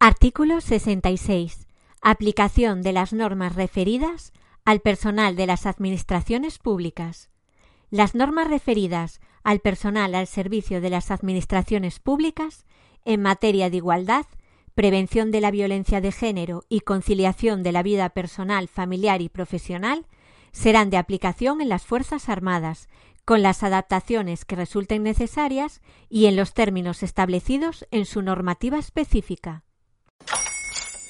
Artículo 66. Aplicación de las normas referidas al personal de las administraciones públicas. Las normas referidas al personal al servicio de las administraciones públicas en materia de igualdad, prevención de la violencia de género y conciliación de la vida personal, familiar y profesional serán de aplicación en las Fuerzas Armadas, con las adaptaciones que resulten necesarias y en los términos establecidos en su normativa específica.